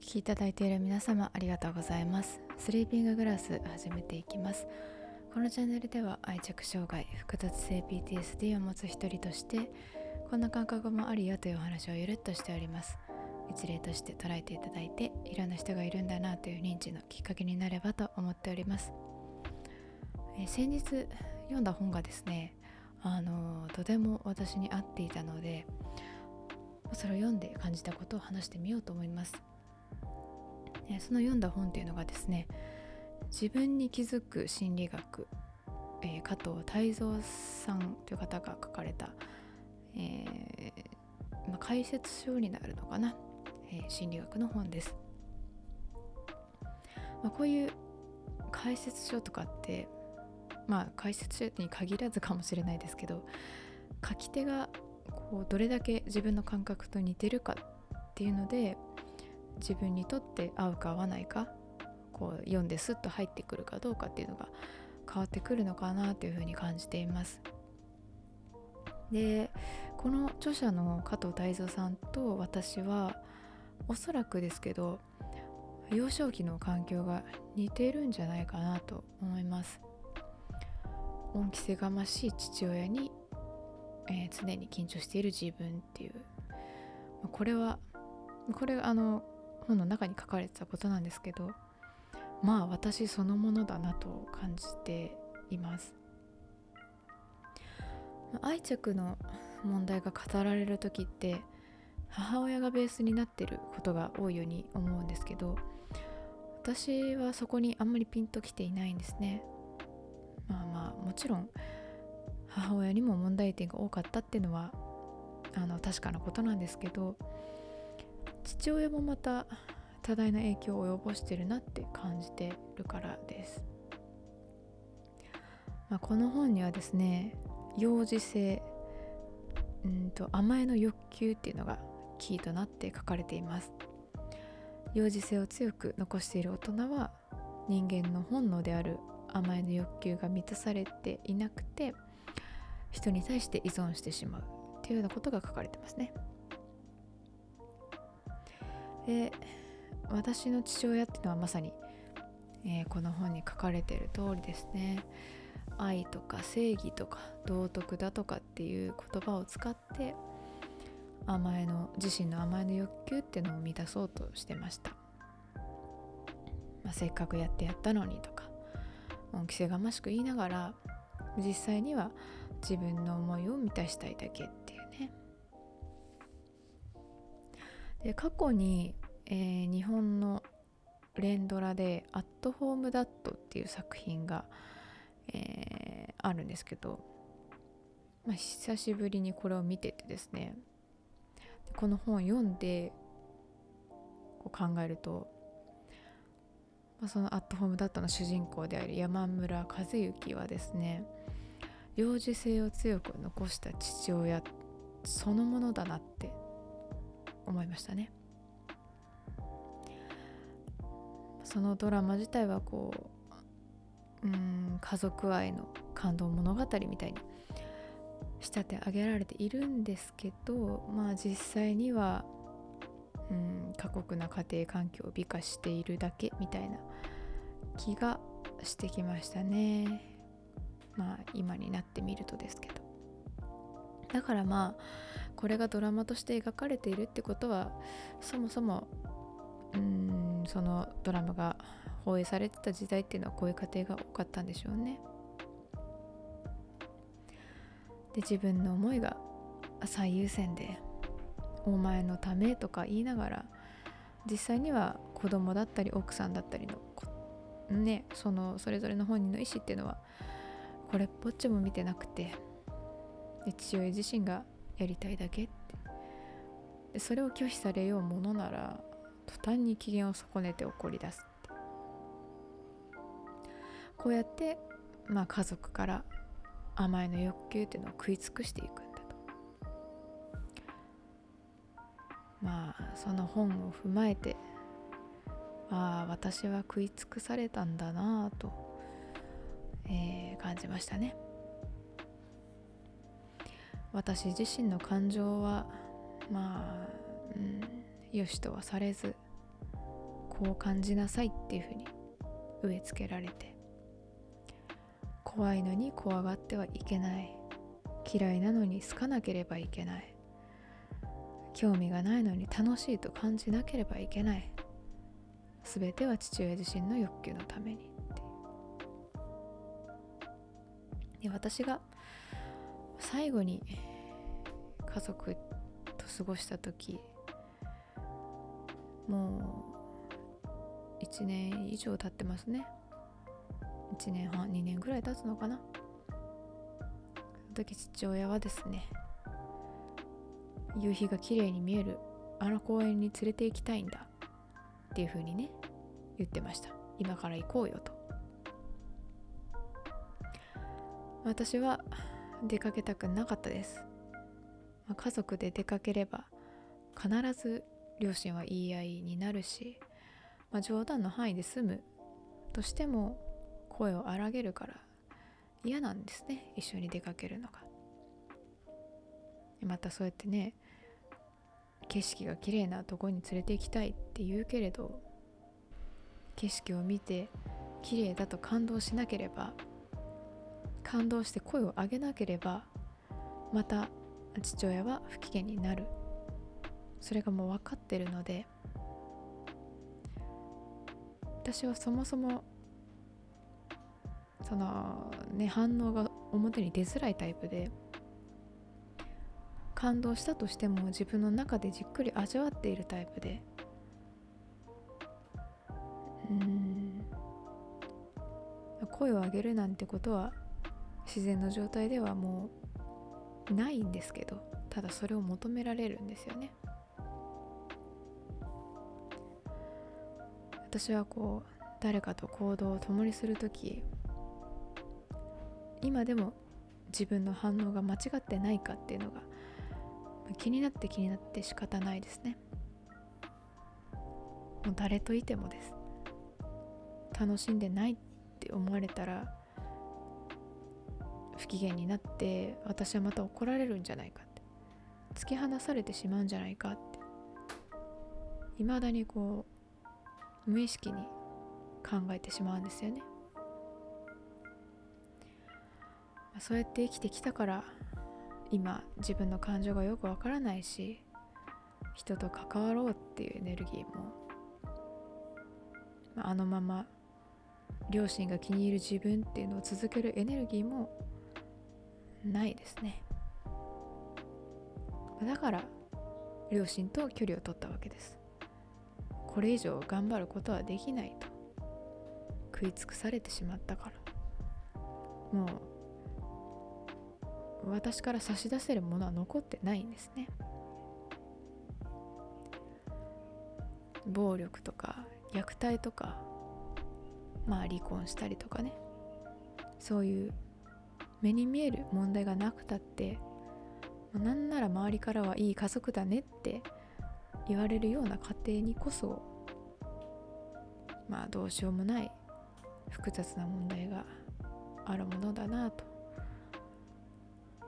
聞きいただいている皆様ありがとうございます。スリーピンググラス始めていきます。このチャンネルでは愛着障害複雑性 PTSD を持つ一人としてこんな感覚もあるよというお話をゆるっとしております。一例として捉えていただいていろんな人がいるんだなという認知のきっかけになればと思っております。え先日読んだ本がですねあのとても私に合っていたのでそれを読んで感じたことを話してみようと思います。その読んだ本っていうのがですね自分に気づく心理学、えー、加藤泰造さんという方が書かれた、えー、まあ、解説書になるのかな、えー、心理学の本です、まあ、こういう解説書とかってまあ解説書に限らずかもしれないですけど書き手がこうどれだけ自分の感覚と似てるかっていうので自分にとって合うか合わないかこう読んでスッと入ってくるかどうかっていうのが変わってくるのかなというふうに感じています。でこの著者の加藤泰造さんと私はおそらくですけど幼少期の環境が似ているんじゃないかなと思います。恩着せがましい父親に、えー、常に緊張している自分っていうこれはこれあの本の中に書かれてたことなんですけどまあ私そのものだなと感じています。愛着の問題が語られる時って母親がベースになってることが多いように思うんですけど私はそこにあんまりピンときていないんですね。まあまあもちろん母親にも問題点が多かったっていうのはあの確かなことなんですけど父親もまた多大な影響を及ぼしてるなって感じてるからです、まあ、この本にはですね幼児性うんと甘えの欲求っていうのがキーとなって書かれています幼児性を強く残している大人は人間の本能である甘えの欲求が満たされていなくて人に対して依存してしまうっていうようなことが書かれてますね。で私の父親っていうのはまさに、えー、この本に書かれている通りですね。愛とか正義とか道徳だとかっていう言葉を使って甘えの自身の甘えの欲求っていうのを満たそうとしてました、まあ、せっかくやってやったのにとか恩着せがましく言いながら実際には自分の思いを満たしたいだけっで過去に、えー、日本の連ドラで「アットホームダット」っていう作品が、えー、あるんですけど、まあ、久しぶりにこれを見ててですね。この本を読んでこう考えるとまあ、そのアットホームダットの主人公である山村和幸はですね幼児性を強く残した父親そのものだなって思いましたね。そのドラマ自体はこううん家族愛の感動物語みたいに仕立て上げられているんですけどまあ実際にはうん過酷な家庭環境を美化しているだけみたいな気がしてきましたね。まあ今になってみるとですけど。だからまあこれがドラマとして描かれているってことはそもそもうんそのドラマが放映されてた時代っていうのはこういう家庭が多かったんでしょうね。で自分の思いが最優先でお前のためとか言いながら実際には子供だったり奥さんだったりのねそのそれぞれの本人の意思っていうのはこれっぽっちも見てなくて父親自身がやりたいだけって。それを拒否されようものなら途端に機嫌を損ねて怒り出すって。こうやって、まあ、家族から甘えの欲求っていうのを食い尽くしていくんだと。まあその本を踏まえてああ私は食い尽くされたんだなぁと、えー、感じましたね。私自身の感情はまあ、うん、よしとはされずこう感じなさいっていうふうに植え付けられて怖いのに怖がってはいけない嫌いなのに好かなければいけない興味がないのに楽しいと感じなければいけない全ては父親自身の欲求のためにで私が最後に家族と過ごした時もう1年以上経ってますね。1年半2年ぐらい経つのかな。その時父親はですね夕日が綺麗に見えるあの公園に連れて行きたいんだっていう風にね言ってました。今から行こうよと。私は出かけたくなかったです、まあ、家族で出かければ必ず両親は言い合いになるし、まあ、冗談の範囲で済むとしても声を荒げるから嫌なんですね。一緒に出かけるのが。またそうやってね景色が綺麗なとこに連れて行きたいって言うけれど景色を見て綺麗だと感動しなければ感動して声を上げなければまた父親は不機嫌になる。それがもう分かってるので私はそもそもそのね反応が表に出づらいタイプで感動したとしても自分の中でじっくり味わっているタイプでうん。声を上げるなんてことは自然の状態ではもうないんですけどただそれを求められるんですよね。私はこう誰かと行動を共にする時今でも自分の反応が間違ってないかっていうのが気になって気になって仕方ないですね。もう誰といてもです。楽しんでないって思われたら不機嫌になって私はまた怒られるんじゃないかって。突き放されてしまうんじゃないかって。いまだにこう無意識に考えてしまうんですよね。そうやって生きてきたから今自分の感情がよくわからないし人と関わろうっていうエネルギーもあのまま両親が気に入る自分っていうのを続けるエネルギーもないですね。だから両親と距離を取ったわけです。これ以上頑張ることはできないと。食い尽くされてしまったから。もう私から差し出せるものは残ってないんですね。暴力とか虐待とかまあ離婚したりとかね。そういう目に見える問題がなくたってなんなら周りからはいい家族だねって言われるような家庭にこそまあどうしようもない複雑な問題があるものだなと、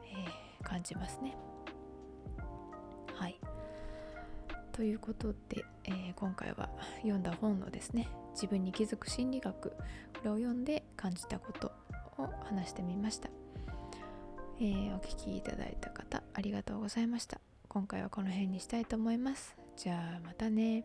えー、感じますね。はいということで、えー、今回は読んだ本のですね自分に気づく心理学これを読んで感じたことを話してみました。えー、お聴きいただいた方ありがとうございました。今回はこの辺にしたいと思います。じゃあまたね。